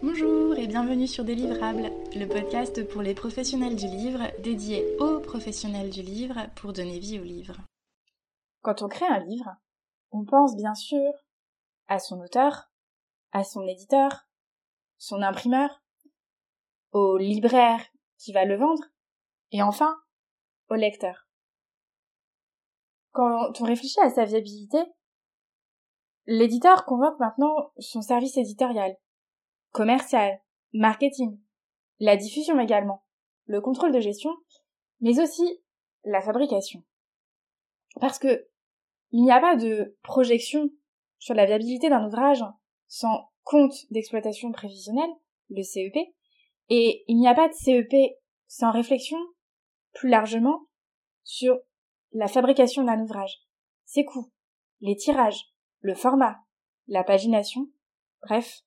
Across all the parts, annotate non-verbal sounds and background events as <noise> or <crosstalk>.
Bonjour et bienvenue sur Délivrable, le podcast pour les professionnels du livre, dédié aux professionnels du livre pour donner vie au livre. Quand on crée un livre, on pense bien sûr à son auteur, à son éditeur, son imprimeur, au libraire qui va le vendre, et enfin au lecteur. Quand on réfléchit à sa viabilité, l'éditeur convoque maintenant son service éditorial, commercial, marketing, la diffusion également, le contrôle de gestion, mais aussi la fabrication. Parce que il n'y a pas de projection sur la viabilité d'un ouvrage sans compte d'exploitation prévisionnel, le CEP, et il n'y a pas de CEP sans réflexion, plus largement, sur la fabrication d'un ouvrage, ses coûts, les tirages, le format, la pagination, bref,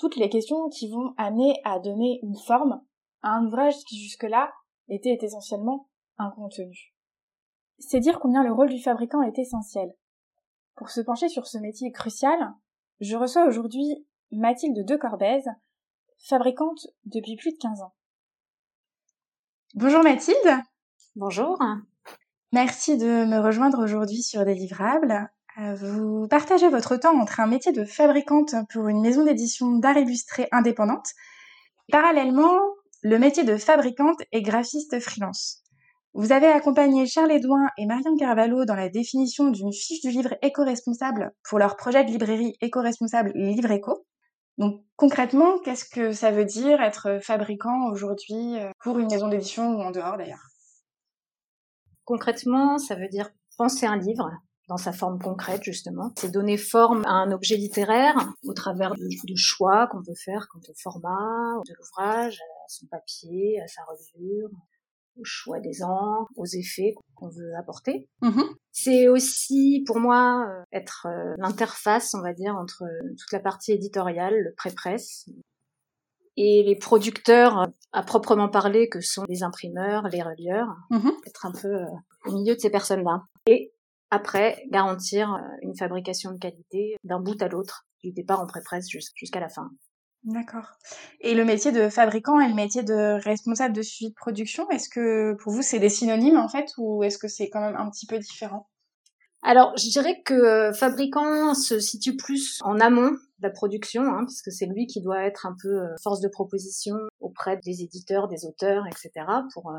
toutes les questions qui vont amener à donner une forme à un ouvrage qui jusque-là était essentiellement un contenu. C'est dire combien le rôle du fabricant est essentiel. Pour se pencher sur ce métier crucial, je reçois aujourd'hui Mathilde de Corbez, fabricante depuis plus de 15 ans. Bonjour Mathilde. Bonjour. Merci de me rejoindre aujourd'hui sur des livrables. Euh, vous partagez votre temps entre un métier de fabricante pour une maison d'édition d'art illustré indépendante, parallèlement le métier de fabricante et graphiste freelance. Vous avez accompagné Charles Edouin et Marianne Carvalho dans la définition d'une fiche du livre éco-responsable pour leur projet de librairie éco-responsable Livre Éco. Donc concrètement, qu'est-ce que ça veut dire être fabricant aujourd'hui euh, pour une maison d'édition ou en dehors d'ailleurs? Concrètement, ça veut dire penser un livre, dans sa forme concrète justement. C'est donner forme à un objet littéraire au travers de, choix qu'on peut faire quant au format de l'ouvrage, à son papier, à sa reliure, au choix des encres, aux effets qu'on veut apporter. Mm-hmm. C'est aussi pour moi euh, être euh, l'interface, on va dire, entre toute la partie éditoriale, le pré-presse, et les producteurs à proprement parler que sont les imprimeurs, les relieurs, mm-hmm. être un peu euh, au milieu de ces personnes-là. Et après, garantir euh, une fabrication de qualité d'un bout à l'autre, du départ en pré-presse jusqu'à la fin. D'accord. Et le métier de fabricant et le métier de responsable de suivi de production, est-ce que pour vous c'est des synonymes en fait ou est-ce que c'est quand même un petit peu différent? Alors je dirais que euh, fabricant se situe plus en amont la production, hein, puisque c'est lui qui doit être un peu euh, force de proposition auprès des éditeurs, des auteurs, etc., pour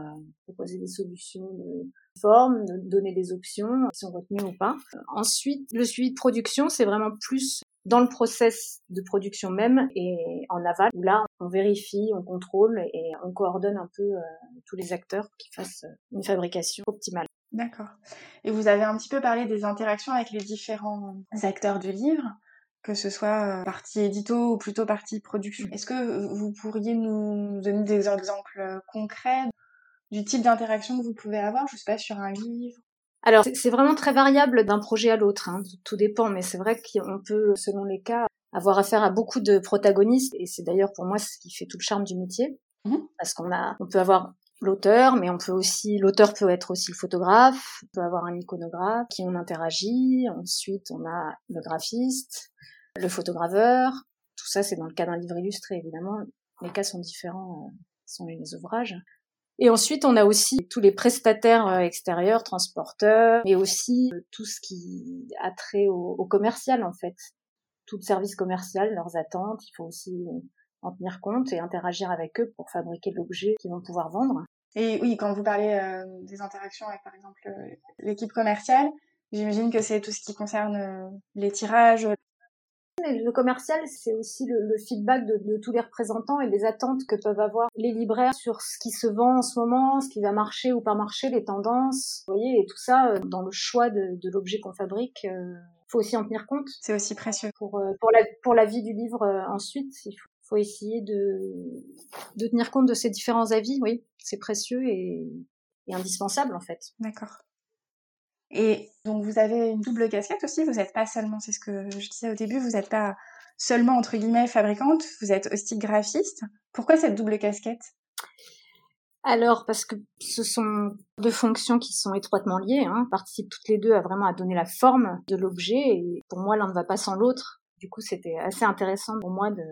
proposer des solutions de forme, donner des options, qui sont retenues ou pas. Ensuite, le suivi de production, c'est vraiment plus dans le process de production même et en aval, où là, on vérifie, on contrôle et on coordonne un peu euh, tous les acteurs qui fassent une fabrication optimale. D'accord. Et vous avez un petit peu parlé des interactions avec les différents acteurs du livre, que ce soit euh, partie édito ou plutôt partie production. Est-ce que vous pourriez nous donner des exemples concrets du type d'interaction que vous pouvez avoir, je sais pas, sur un livre. Alors, c'est vraiment très variable d'un projet à l'autre, hein, tout dépend, mais c'est vrai qu'on peut, selon les cas, avoir affaire à beaucoup de protagonistes, et c'est d'ailleurs pour moi ce qui fait tout le charme du métier, mmh parce qu'on a, on peut avoir l'auteur, mais on peut aussi, l'auteur peut être aussi le photographe, on peut avoir un iconographe qui on interagit, ensuite on a le graphiste, le photograveur, tout ça c'est dans le cas d'un livre illustré évidemment, les cas sont différents, euh, sont les ouvrages. Et ensuite, on a aussi tous les prestataires euh, extérieurs, transporteurs, mais aussi euh, tout ce qui a trait au, commercial, en fait. Tout le service commercial, leurs attentes, il faut aussi en tenir compte et interagir avec eux pour fabriquer l'objet qu'ils vont pouvoir vendre. Et oui, quand vous parlez euh, des interactions avec, par exemple, l'équipe commerciale, j'imagine que c'est tout ce qui concerne les tirages, le commercial, c'est aussi le, feedback de, tous les représentants et les attentes que peuvent avoir les libraires sur ce qui se vend en ce moment, ce qui va marcher ou pas marcher, les tendances. Vous voyez, et tout ça, euh, dans le choix de, l'objet qu'on fabrique, euh, faut aussi en tenir compte. C'est aussi précieux. Pour, euh, pour, la, pour la vie du livre ensuite, il faut, essayer de, de tenir compte de ces différents avis, oui. C'est précieux et, et indispensable en fait. D'accord. Et donc vous avez une double casquette aussi, vous n'êtes pas seulement, c'est ce que je disais au début, vous n'êtes pas seulement entre guillemets fabricante, vous êtes aussi graphiste. Pourquoi cette double casquette? Alors, parce que ce sont deux fonctions qui sont étroitement liées, hein, participent toutes les deux à vraiment à donner la forme de l'objet, et pour moi, l'un ne va pas sans l'autre. Du coup, c'était assez intéressant pour moi de,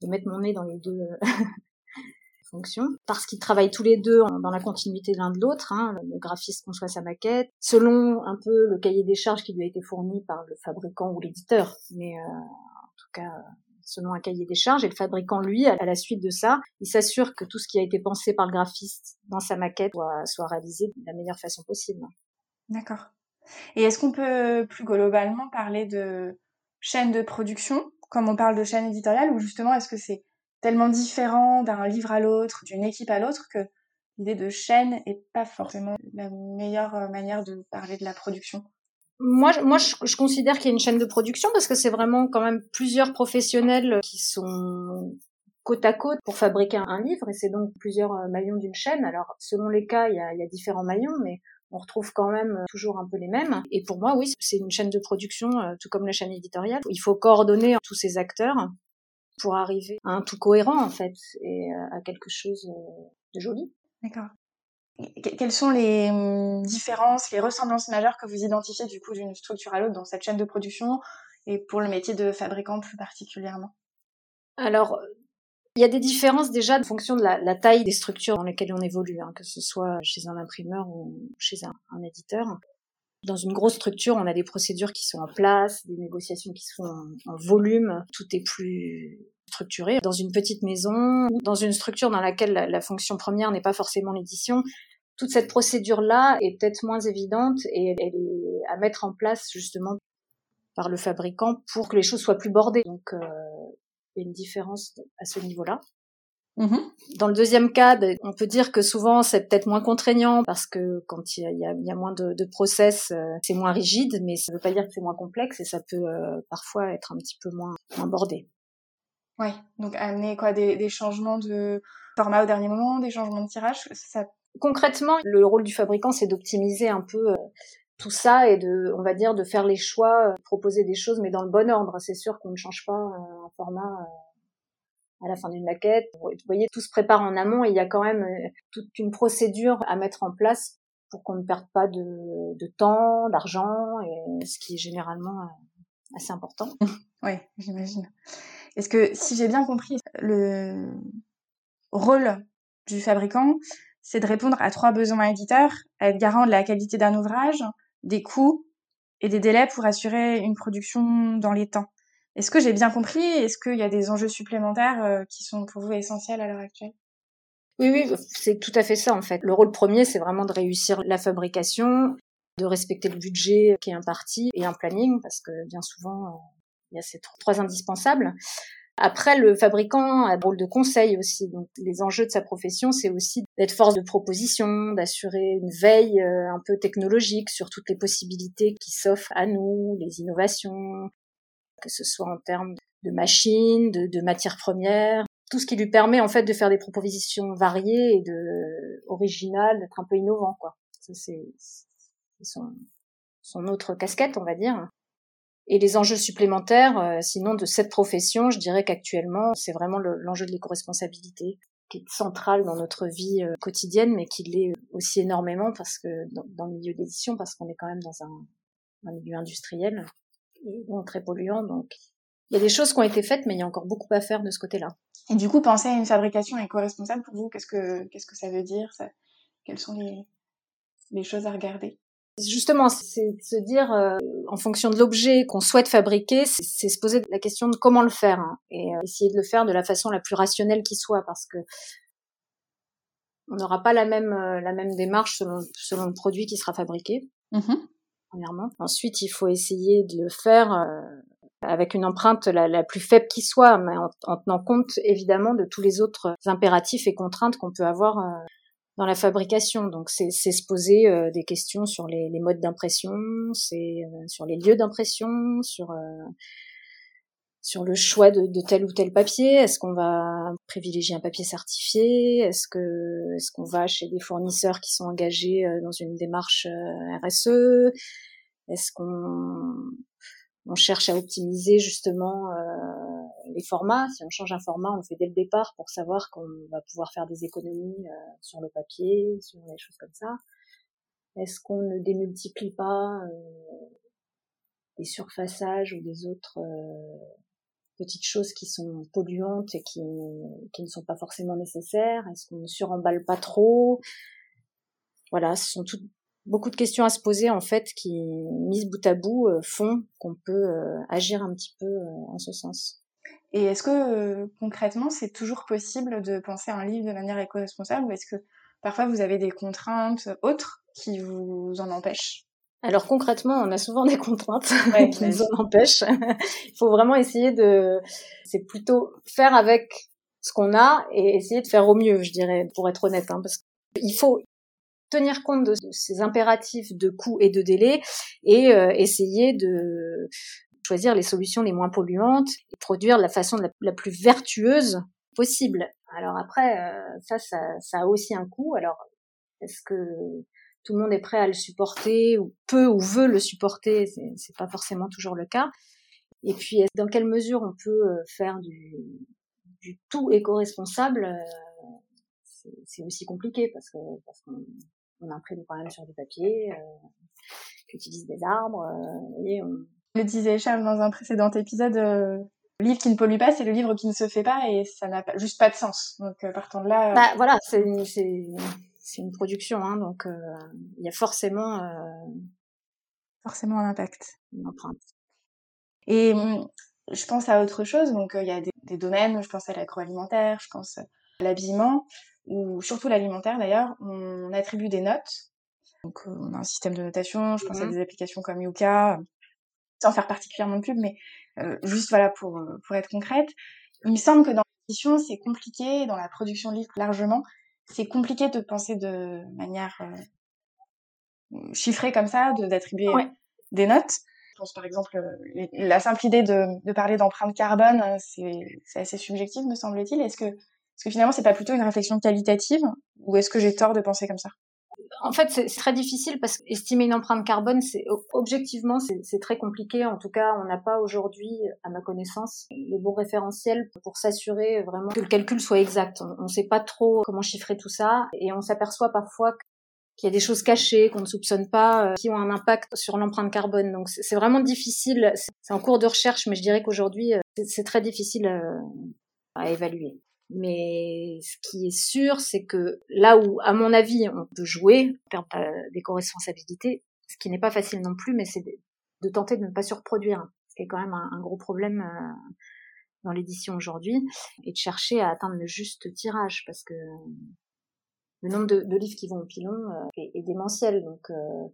de mettre mon nez dans les deux <laughs> fonctions, parce qu'ils travaillent tous les deux dans la continuité l'un de l'autre. Hein. Le graphiste conçoit sa maquette selon un peu le cahier des charges qui lui a été fourni par le fabricant ou l'éditeur, mais euh, en tout cas selon un cahier des charges, et le fabricant, lui, à la suite de ça, il s'assure que tout ce qui a été pensé par le graphiste dans sa maquette soit réalisé de la meilleure façon possible. D'accord. Et est-ce qu'on peut plus globalement parler de chaîne de production, comme on parle de chaîne éditoriale, ou justement est-ce que c'est tellement différent d'un livre à l'autre, d'une équipe à l'autre, que l'idée de chaîne est pas forcément la meilleure euh, manière de parler de la production? Moi, moi, je, considère qu'il y a une chaîne de production parce que c'est vraiment quand même plusieurs professionnels qui sont côte à côte pour fabriquer un livre et c'est donc plusieurs euh, maillons d'une chaîne. Alors, selon les cas, il y a, il y a différents maillons, mais on retrouve quand même euh, toujours un peu les mêmes. Et pour moi, oui, c'est une chaîne de production, tout comme la chaîne éditoriale. Il faut coordonner tous ces acteurs pour arriver à un tout cohérent en fait et euh, à quelque chose euh, de joli. D'accord. Quelles sont les hum, différences, les ressemblances majeures que vous identifiez du coup d'une structure à l'autre dans cette chaîne de production et pour le métier de fabricant plus particulièrement? Alors, il y a des différences déjà en fonction de la, taille des structures dans lesquelles on évolue, hein, que ce soit chez un imprimeur ou chez un, éditeur. Dans une grosse structure, on a des procédures qui sont en place, des négociations qui sont en volume, tout est plus structuré. Dans une petite maison, ou dans une structure dans laquelle la, fonction première n'est pas forcément l'édition, toute cette procédure-là est peut-être moins évidente et elle est à mettre en place justement par le fabricant pour que les choses soient plus bordées. Euh, il y a une différence à ce niveau-là. Mm-hmm. Dans le deuxième cas, on peut dire que souvent c'est peut-être moins contraignant parce que quand il y a, y a, moins de, de process, euh, c'est moins rigide, mais ça ne veut pas dire que c'est moins complexe et ça peut euh, parfois être un petit peu moins, moins bordé. Oui, donc amener quoi des, des, changements de format au dernier moment, des changements de tirage, ça... Concrètement, le rôle du fabricant, c'est d'optimiser un peu euh, tout ça et de, on va dire, de faire les choix, euh, proposer des choses, mais dans le bon ordre. C'est sûr qu'on ne change pas euh, un format à la fin d'une maquette. Vous voyez, tout se prépare en amont et il y a quand même toute une procédure à mettre en place pour qu'on ne perde pas de, de temps, d'argent, et ce qui est généralement assez important. <laughs> Oui, j'imagine. Est-ce que, si j'ai bien compris, le rôle du fabricant, c'est de répondre à trois besoins éditeurs, être garant de la qualité d'un ouvrage, des coûts et des délais pour assurer une production dans les temps. Est-ce que j'ai bien compris? Est-ce qu'il y a des enjeux supplémentaires euh, qui sont pour vous essentiels à l'heure actuelle? Oui, oui, c'est tout à fait ça en fait. Le rôle premier, c'est vraiment de réussir la fabrication, de respecter le budget qui est imparti et un planning, parce que bien souvent, euh, il y a ces trois indispensables. Après, le fabricant a un rôle de conseil aussi. Donc, les enjeux de sa profession, c'est aussi d'être force de proposition, d'assurer une veille euh, un peu technologique sur toutes les possibilités qui s'offrent à nous, les innovations, que ce soit en termes de machines, de, matières premières, tout ce qui lui permet en fait de faire des propositions variées et de originales, d'être un peu innovant, quoi. C'est son, son autre casquette, on va dire. Et les enjeux supplémentaires, euh, sinon de cette profession, je dirais qu'actuellement, c'est vraiment l'enjeu de l'éco-responsabilité qui est central dans notre vie euh, quotidienne, mais qui l'est aussi énormément parce que dans, le milieu d'édition, parce qu'on est quand même dans un, milieu industriel et très polluant. Donc, il y a des choses qui ont été faites, mais il y a encore beaucoup à faire de ce côté-là. Et du coup, penser à une fabrication éco-responsable pour vous, qu'est-ce que ça veut dire? Quelles sont les choses à regarder? Justement, c'est de se dire, euh, en fonction de l'objet qu'on souhaite fabriquer, c'est se poser la question de comment le faire hein, et euh, essayer de le faire de la façon la plus rationnelle qui soit, parce que on n'aura pas la même euh, la même démarche selon selon le produit qui sera fabriqué. Mmh premièrement. Ensuite, il faut essayer de le faire avec une empreinte la, la plus faible qui soit, mais en, en, tenant compte évidemment de tous les autres impératifs et contraintes qu'on peut avoir dans la fabrication. Donc c'est se poser euh, des questions sur les, les modes d'impression, c'est euh, sur les lieux d'impression, sur euh, sur le choix de, de, tel ou tel papier. Est-ce qu'on va privilégier un papier certifié? Est-ce que est-ce qu'on va chez des fournisseurs qui sont engagés dans une démarche RSE Est-ce qu'on on cherche à optimiser justement euh, les formats. Si on change un format, on le fait dès le départ pour savoir qu'on va pouvoir faire des économies euh, sur le papier, sur des choses comme ça. Est-ce qu'on ne démultiplie pas euh, des surfaçages ou des autres petites choses qui sont polluantes et qui, qui ne sont pas forcément nécessaires? Est-ce qu'on ne suremballe pas trop? Voilà, ce sont toutes beaucoup de questions à se poser en fait qui, mises bout à bout, euh, font qu'on peut euh, agir un petit peu euh, en ce sens. Et est-ce que concrètement, c'est toujours possible de penser un livre de manière éco-responsable ou est-ce que parfois vous avez des contraintes autres qui vous en empêchent? Alors concrètement, on a souvent des contraintes <laughs> qui nous en empêchent. Il faut vraiment essayer de, c'est plutôt faire avec ce qu'on a et essayer de faire au mieux, je dirais, pour être honnête, hein, parce qu'il faut tenir compte de ces impératifs de coût et de délai et euh, essayer de choisir les solutions les moins polluantes et produire de la façon la, plus vertueuse possible. Alors après, euh, ça, ça, ça a aussi un coût. Alors, est-ce que tout le monde est prêt à le supporter ou peut ou veut le supporter? C'est pas forcément toujours le cas. Et puis, dans quelle mesure on peut euh, faire du, du tout éco-responsable? C'est aussi compliqué parce que parce qu'on on imprime quand même sur du papier, euh, utilise des arbres. Euh, et on... Le disait Charles dans un précédent épisode, euh, le livre qui ne pollue pas, c'est le livre qui ne se fait pas et ça n'a pas, juste pas de sens. Donc euh, partant de là. Bah voilà, c'est une production, hein, donc il y a forcément forcément un impact, une empreinte. Et hum, je pense à autre chose, donc il y a des, des, domaines, je pense à l'agroalimentaire, je pense à l'habillement ou surtout l'alimentaire d'ailleurs, on attribue des notes. Donc euh, on a un système de notation, je pense à mmh des applications comme Yuka, sans faire particulièrement de pub, mais euh, juste voilà pour, euh, pour être concrète. Il me semble que dans l'édition, c'est compliqué, dans la production de livres largement, c'est compliqué de penser de manière chiffrée comme ça, d'attribuer des notes. Je pense par exemple, la simple idée de, de parler d'empreinte carbone, c'est assez subjectif, me semble-t-il. Est-ce que est-ce que finalement, c'est pas plutôt une réflexion qualitative ou est-ce que j'ai tort de penser comme ça? En fait, c'est très difficile parce qu'estimer une empreinte carbone, c'est objectivement, c'est très compliqué. En tout cas, on n'a pas aujourd'hui, à ma connaissance, les bons référentiels pour s'assurer vraiment que le calcul soit exact. On ne sait pas trop comment chiffrer tout ça et on s'aperçoit parfois qu'il y a des choses cachées qu'on ne soupçonne pas, euh, qui ont un impact sur l'empreinte carbone. Donc c'est vraiment difficile. C'est en cours de recherche, mais je dirais qu'aujourd'hui, euh, c'est très difficile euh, à évaluer. Mais ce qui est sûr, c'est que là où, à mon avis, on peut jouer en termes d'éco-responsabilité, ce qui n'est pas facile non plus, mais c'est de, tenter de ne pas surproduire, ce qui est quand même un, gros problème euh, dans l'édition aujourd'hui, et de chercher à atteindre le juste tirage, parce que le nombre de, livres qui vont au pilon euh, est, démentiel, donc euh,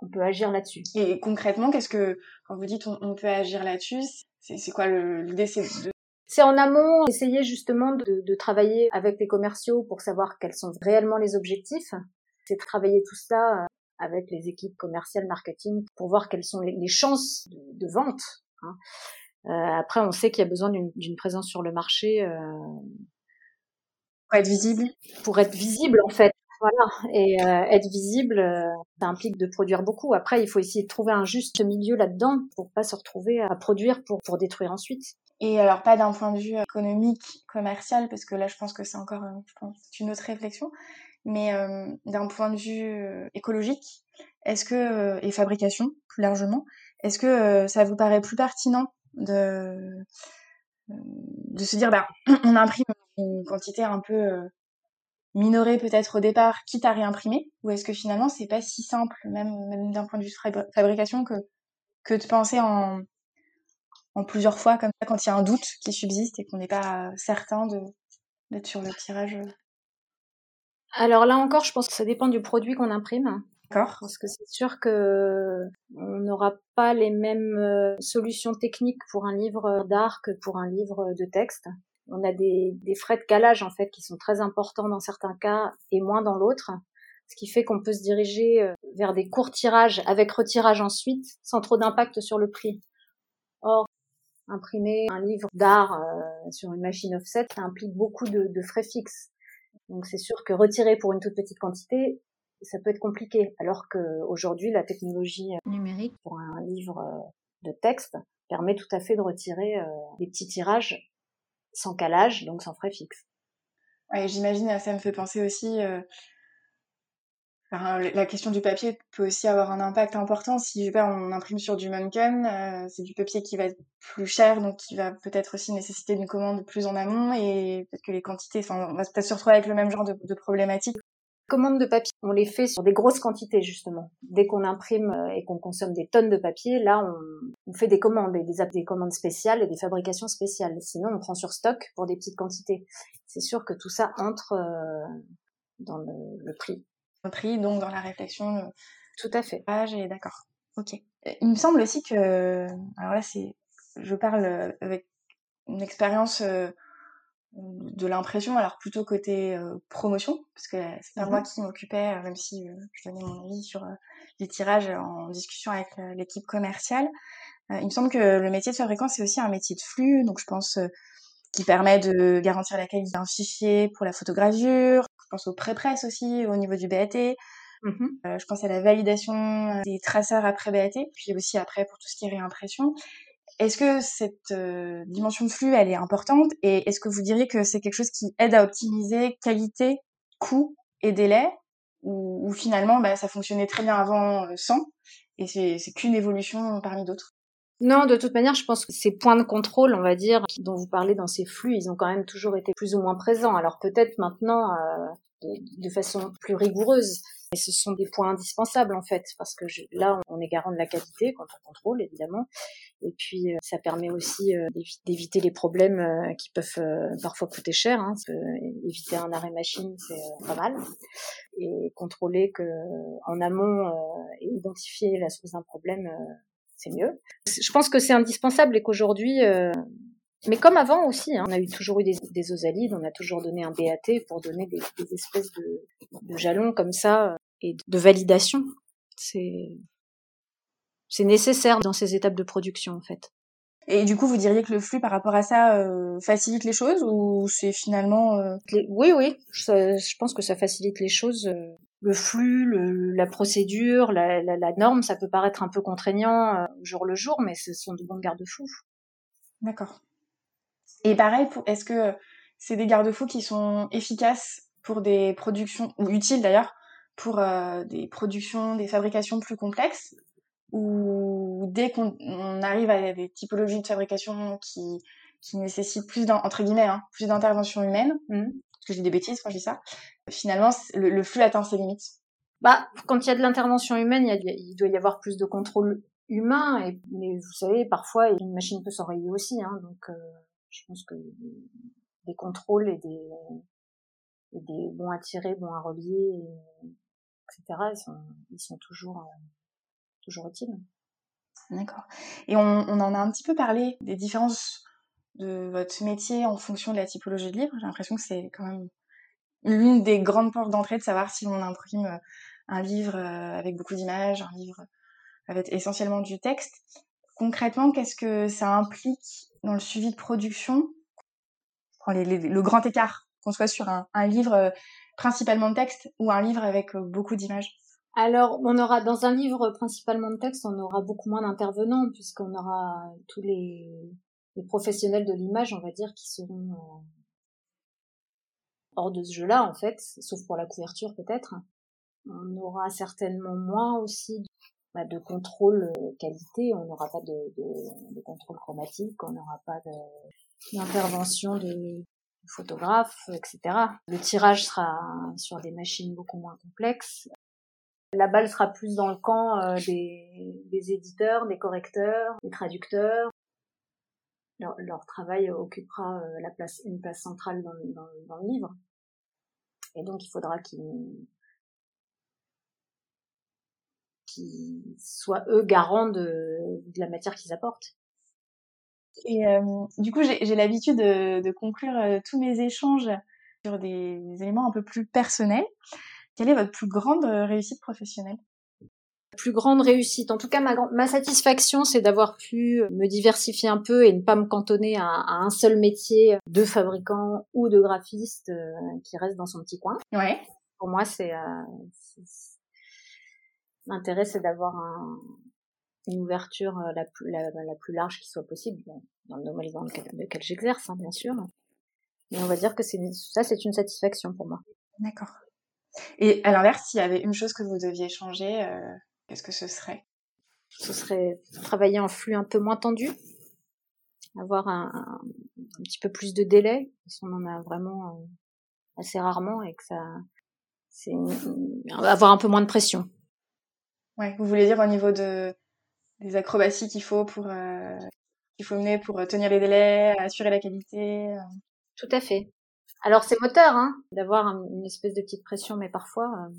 on peut agir là-dessus. Et concrètement, qu'est-ce que, quand vous dites on, peut agir là-dessus, c'est quoi l'idée C'est de c'est en amont essayer justement de, de, travailler avec les commerciaux pour savoir quels sont réellement les objectifs. C'est travailler tout ça euh, avec les équipes commerciales marketing pour voir quelles sont les, chances de, vente. Hein. Euh, après, on sait qu'il y a besoin d'une présence sur le marché. Euh, pour être visible Pour être visible, en fait. Voilà. Et euh, être visible, euh, ça implique de produire beaucoup. Après, il faut essayer de trouver un juste milieu là-dedans pour pas se retrouver à produire pour, pour détruire ensuite. Et alors pas d'un point de vue économique, commercial, parce que là je pense que c'est encore euh, je pense, une autre réflexion, mais euh, d'un point de vue euh, écologique, est-ce que et fabrication plus largement, est-ce que ça vous paraît plus pertinent de de se dire bah <clears throat> on imprime une quantité un peu minorée peut-être au départ, quitte à réimprimer, ou est-ce que finalement c'est pas si simple, même, même d'un point de vue fabrication, que que de penser en en plusieurs fois comme ça quand il y a un doute qui subsiste et qu'on n'est pas certain de d'être sur le tirage. Alors là encore, je pense que ça dépend du produit qu'on imprime. D'accord. Parce que c'est sûr que on n'aura pas les mêmes euh, solutions techniques pour un livre d'art que pour un livre de texte. On a des, des frais de calage en fait qui sont très importants dans certains cas et moins dans l'autre, ce qui fait qu'on peut se diriger euh, vers des courts tirages avec retirage ensuite sans trop d'impact sur le prix. Imprimer un livre d'art euh, sur une machine offset, ça implique beaucoup de, de frais fixes. Donc c'est sûr que retirer pour une toute petite quantité, ça peut être compliqué. Alors qu'aujourd'hui, la technologie euh, numérique pour un livre euh, de texte permet tout à fait de retirer des petits tirages sans calage, donc sans frais fixes. Ouais, j'imagine, ça me fait penser aussi la question du papier peut aussi avoir un impact important. Si je sais pas, on imprime sur du Munken, euh, c'est du papier qui va être plus cher, donc qui va peut-être aussi nécessiter une commande plus en amont et peut-être que les quantités, enfin, on va peut-être se retrouver avec le même genre de, de problématique. Commandes de papier, on les fait sur des grosses quantités justement. Dès qu'on imprime euh, et qu'on consomme des tonnes de papier, là on, fait des commandes, des, des commandes spéciales et des fabrications spéciales. Sinon on prend sur stock pour des petites quantités. C'est sûr que tout ça entre euh, dans le prix prix, donc dans la réflexion. Euh, Tout à fait. Ah, j'ai d'accord. Ok. Il me semble aussi que, alors là, c'est, je parle euh, avec une expérience euh, de l'impression, alors plutôt côté promotion, parce que c'est pas moi mhm. qui m'occupais, même si je donnais mon avis sur les tirages en discussion avec l'équipe commerciale. il me semble que le métier de fabricant, c'est aussi un métier de flux, donc je pense qui permet de garantir la qualité d'un fichier pour la photogravure, pense au pré-presse aussi, au niveau du BAT. Mmh euh, je pense à la validation euh, des traceurs après BAT, puis aussi après pour tout ce qui est réimpression. Est-ce que cette euh, dimension de flux, elle est importante? Et est-ce que vous diriez que c'est quelque chose qui aide à optimiser qualité, coût et délai? Ou, ou finalement bah, ça fonctionnait très bien avant sans? Et c'est qu'une évolution parmi d'autres? Non, de toute manière, je pense que ces points de contrôle, on va dire, dont vous parlez dans ces flux, ils ont quand même toujours été plus ou moins présents. Alors peut-être maintenant euh, de, façon plus rigoureuse, mais ce sont des points indispensables en fait, parce que là, on est garant de la qualité quand on contrôle, évidemment. Et puis, euh, ça permet aussi euh, d'éviter les problèmes qui peuvent parfois coûter cher. Hein, parce que éviter un arrêt machine, c'est pas mal. Et contrôler que en amont et identifier la source d'un problème c'est mieux. Je pense que c'est indispensable et qu'aujourd'hui, euh, mais comme avant aussi, hein, on a eu toujours eu des, des, osalides, on a toujours donné un BAT pour donner des, des espèces de, de, jalons comme ça euh, et de validation. C'est c'est nécessaire dans ces étapes de production en fait. Et du coup, vous diriez que le flux par rapport à ça euh, facilite les choses ou c'est finalement Oui, oui, je, pense que ça facilite les choses le flux, le, la procédure, la, la, la, norme, ça peut paraître un peu contraignant euh, jour le jour, mais ce sont de bons garde-fous. D'accord. Et pareil, est-ce que c'est des garde-fous qui sont efficaces pour des productions, ou utiles d'ailleurs, pour euh, des productions, des fabrications plus complexes, ou dès qu'on arrive à des typologies de fabrication qui, qui nécessitent plus, entre guillemets, hein, plus d'intervention humaine, mmh parce que j'ai des bêtises quand je dis ça, finalement, le, flux atteint ses limites. Bah, quand il y a de l'intervention humaine, il, il, doit y avoir plus de contrôle humain, et, mais vous savez, parfois, une machine peut s'enrayer aussi, hein, donc euh, je pense que des contrôles et des, et des bons à tirer, bons à relier, etc., ils sont, ils sont toujours, euh, toujours utiles. D'accord. Et on, on en a un petit peu parlé des différences de votre métier en fonction de la typologie de livre. J'ai l'impression que c'est quand même l'une des grandes portes d'entrée de savoir si on imprime euh, un livre euh, avec beaucoup d'images, un livre avec essentiellement du texte. Concrètement, qu'est-ce que ça implique dans le suivi de production? Le grand écart, qu'on soit sur un, un livre euh, principalement de texte ou un livre avec beaucoup d'images alors, on aura dans un livre principalement de texte, on aura beaucoup moins d'intervenants puisqu'on aura tous les les professionnels de l'image, on va dire, qui seront euh, hors de ce jeu-là, en fait, sauf pour la couverture peut-être. On aura certainement moins aussi bah, de contrôle euh, qualité, on n'aura pas de, contrôle chromatique, on n'aura pas d'intervention de, de etc. Le tirage sera sur des machines beaucoup moins complexes. La balle sera plus dans le camp euh, des, des éditeurs, des correcteurs, des traducteurs, leur, travail occupera euh, la place, une place centrale dans, le livre. Et donc, il faudra qu'ils soient eux garants de, la matière qu'ils apportent. Et euh, du coup, j'ai l'habitude de, conclure euh, tous mes échanges sur des, éléments un peu plus personnels. Quelle est votre plus grande réussite professionnelle? Plus grande réussite. En tout cas, ma, ma satisfaction, c'est d'avoir pu me diversifier un peu et ne pas me cantonner à, un seul métier de fabricant ou de graphiste euh, qui reste dans son petit coin. Ouais. Pour moi, c'est euh, l'intérêt, c'est d'avoir un, une ouverture euh, la plus, la, la, plus large qui soit possible dans le domaine dans lequel, lequel j'exerce, hein, bien sûr. Mais on va dire que c'est ça, c'est une satisfaction pour moi. D'accord. Et à l'inverse, s'il y avait une chose que vous deviez changer, euh, qu'est-ce que ce serait? Ce serait travailler en flux un peu moins tendu, avoir un, un, petit peu plus de délai, parce qu'on en a vraiment euh, assez rarement et que ça, c'est avoir un peu moins de pression. Ouais, vous voulez dire au niveau de des acrobaties qu'il faut pour euh, qu'il faut mener pour tenir les délais, assurer la qualité. Tout à fait. Alors c'est moteur, hein, d'avoir une espèce de petite pression, mais parfois euh,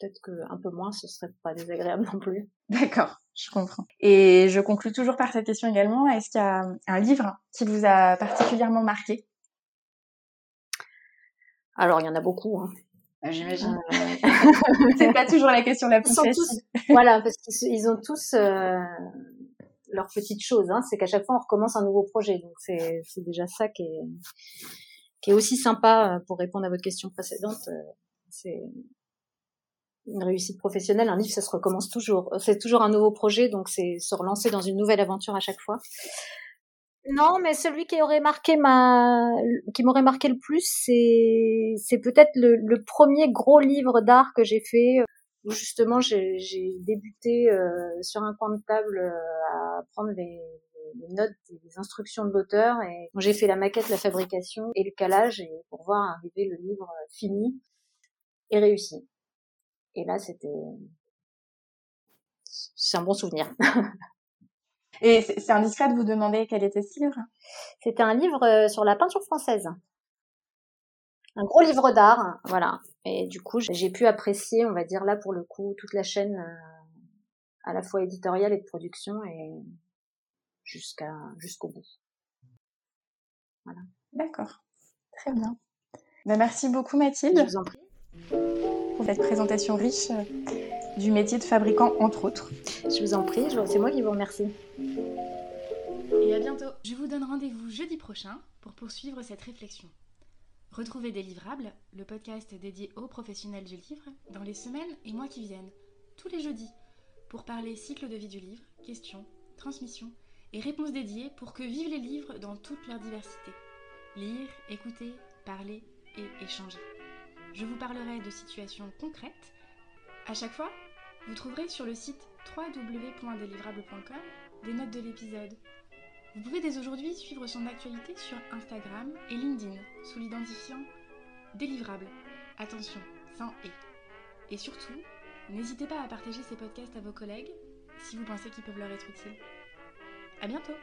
peut-être que un peu moins, ce serait pas désagréable non plus. D'accord, je comprends. Et je conclue toujours par cette question également. Est-ce qu'il y a un livre qui vous a particulièrement marqué? Alors il y en a beaucoup. Hein. Ah, j'imagine. Euh... c'est pas toujours la question la <laughs> plus facile. voilà, parce qu'ils ont tous euh, leurs petites choses. Hein. C'est qu'à chaque fois on recommence un nouveau projet, donc c'est déjà ça qui est qui est aussi sympa euh, pour répondre à votre question précédente. Euh, c'est une réussite professionnelle. Un livre, ça se recommence toujours. C'est toujours un nouveau projet, donc c'est se relancer dans une nouvelle aventure à chaque fois. Non, mais celui qui aurait marqué ma, qui m'aurait marqué le plus, c'est, c'est peut-être le, le, premier gros livre d'art que j'ai fait, où justement j'ai, débuté euh, sur un coin de table à prendre les, les notes des instructions de l'auteur et j'ai fait la maquette, la fabrication et le calage et pour voir arriver le livre fini et réussi. Et là, c'était, c'est un bon souvenir. <laughs> et c'est indiscret de vous demander quel était ce livre? C'était un livre euh, sur la peinture française. Un gros livre d'art, voilà. Et du coup, j'ai pu apprécier, on va dire là pour le coup, toute la chaîne euh, à la fois éditoriale et de production et jusqu'à jusqu'au bout. Voilà. D'accord. Très bien. Ben, merci beaucoup Mathilde. Je vous en prie. Pour cette présentation riche euh, du métier de fabricant entre autres. Je vous en prie, c'est moi qui vous remercie. Et à bientôt. Je vous donne rendez-vous jeudi prochain pour poursuivre cette réflexion. Retrouvez Délivrable, le podcast dédié aux professionnels du livre, dans les semaines et mois qui viennent, tous les jeudis, pour parler cycle de vie du livre, questions, transmission et réponses dédiées pour que vivent les livres dans toute leur diversité. Lire, écouter, parler et échanger. Je vous parlerai de situations concrètes. À chaque fois, vous trouverez sur le site www.délivrable.com des notes de l'épisode. Vous pouvez dès aujourd'hui suivre son actualité sur Instagram et LinkedIn sous l'identifiant Délivrable. Attention, sans et. Et surtout, n'hésitez pas à partager ces podcasts à vos collègues si vous pensez qu'ils peuvent leur être utiles. À bientôt